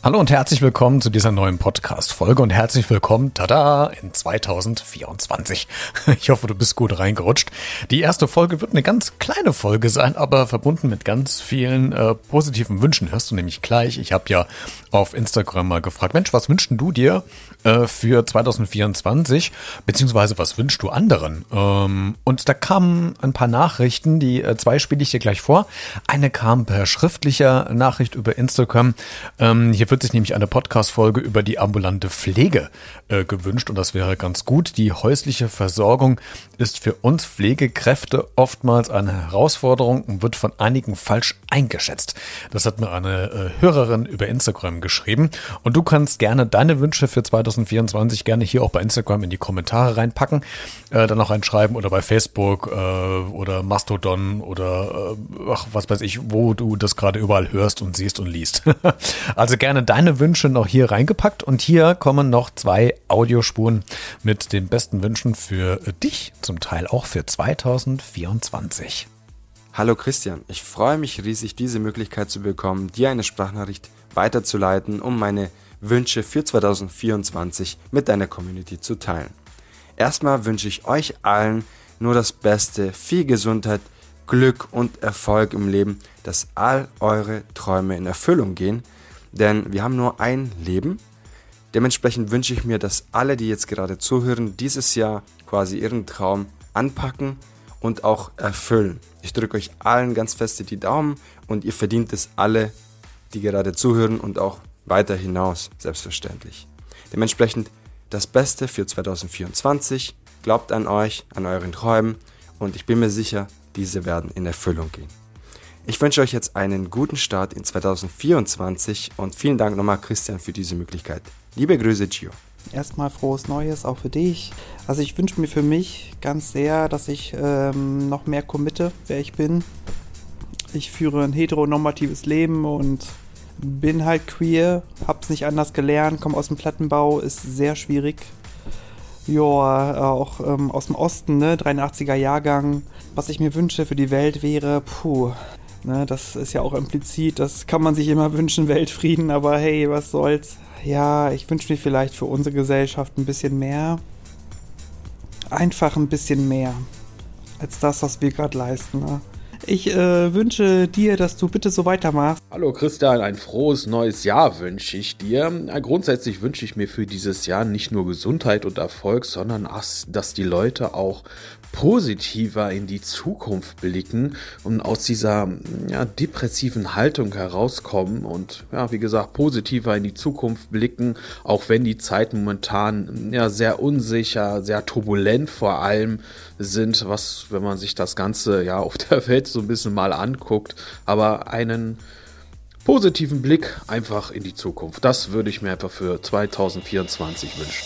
Hallo und herzlich willkommen zu dieser neuen Podcast-Folge und herzlich willkommen, tada, in 2024. Ich hoffe, du bist gut reingerutscht. Die erste Folge wird eine ganz kleine Folge sein, aber verbunden mit ganz vielen äh, positiven Wünschen. Hörst du nämlich gleich. Ich habe ja auf Instagram mal gefragt, Mensch, was wünschst du dir äh, für 2024? Beziehungsweise was wünschst du anderen? Ähm, und da kamen ein paar Nachrichten, die äh, zwei spiele ich dir gleich vor. Eine kam per schriftlicher Nachricht über Instagram. Ähm, hier wird sich nämlich eine Podcast-Folge über die ambulante Pflege äh, gewünscht und das wäre ganz gut. Die häusliche Versorgung ist für uns Pflegekräfte oftmals eine Herausforderung und wird von einigen falsch eingeschätzt. Das hat mir eine äh, Hörerin über Instagram geschrieben und du kannst gerne deine Wünsche für 2024 gerne hier auch bei Instagram in die Kommentare reinpacken, äh, dann auch reinschreiben oder bei Facebook äh, oder Mastodon oder äh, ach, was weiß ich, wo du das gerade überall hörst und siehst und liest. also gerne gerne deine Wünsche noch hier reingepackt und hier kommen noch zwei Audiospuren mit den besten Wünschen für dich, zum Teil auch für 2024. Hallo Christian, ich freue mich riesig, diese Möglichkeit zu bekommen, dir eine Sprachnachricht weiterzuleiten, um meine Wünsche für 2024 mit deiner Community zu teilen. Erstmal wünsche ich euch allen nur das Beste, viel Gesundheit, Glück und Erfolg im Leben, dass all eure Träume in Erfüllung gehen denn wir haben nur ein Leben. Dementsprechend wünsche ich mir, dass alle, die jetzt gerade zuhören, dieses Jahr quasi ihren Traum anpacken und auch erfüllen. Ich drücke euch allen ganz feste die Daumen und ihr verdient es alle, die gerade zuhören und auch weiter hinaus, selbstverständlich. Dementsprechend das Beste für 2024. Glaubt an euch, an euren Träumen und ich bin mir sicher, diese werden in Erfüllung gehen. Ich wünsche euch jetzt einen guten Start in 2024 und vielen Dank nochmal Christian für diese Möglichkeit. Liebe Grüße, Gio. Erstmal frohes Neues auch für dich. Also ich wünsche mir für mich ganz sehr, dass ich ähm, noch mehr committe, wer ich bin. Ich führe ein heteronormatives Leben und bin halt queer, hab's nicht anders gelernt, komme aus dem Plattenbau, ist sehr schwierig. Ja, auch ähm, aus dem Osten, ne, 83er Jahrgang. Was ich mir wünsche für die Welt wäre, puh, Ne, das ist ja auch implizit, das kann man sich immer wünschen, Weltfrieden, aber hey, was soll's. Ja, ich wünsche mir vielleicht für unsere Gesellschaft ein bisschen mehr. Einfach ein bisschen mehr. Als das, was wir gerade leisten. Ne? Ich äh, wünsche dir, dass du bitte so weitermachst. Hallo Christian, ein frohes neues Jahr wünsche ich dir. Grundsätzlich wünsche ich mir für dieses Jahr nicht nur Gesundheit und Erfolg, sondern dass die Leute auch positiver in die Zukunft blicken und aus dieser ja, depressiven Haltung herauskommen und ja, wie gesagt, positiver in die Zukunft blicken, auch wenn die Zeiten momentan ja sehr unsicher, sehr turbulent vor allem sind, was, wenn man sich das Ganze ja auf der Welt so ein bisschen mal anguckt, aber einen positiven Blick einfach in die Zukunft. Das würde ich mir einfach für 2024 wünschen.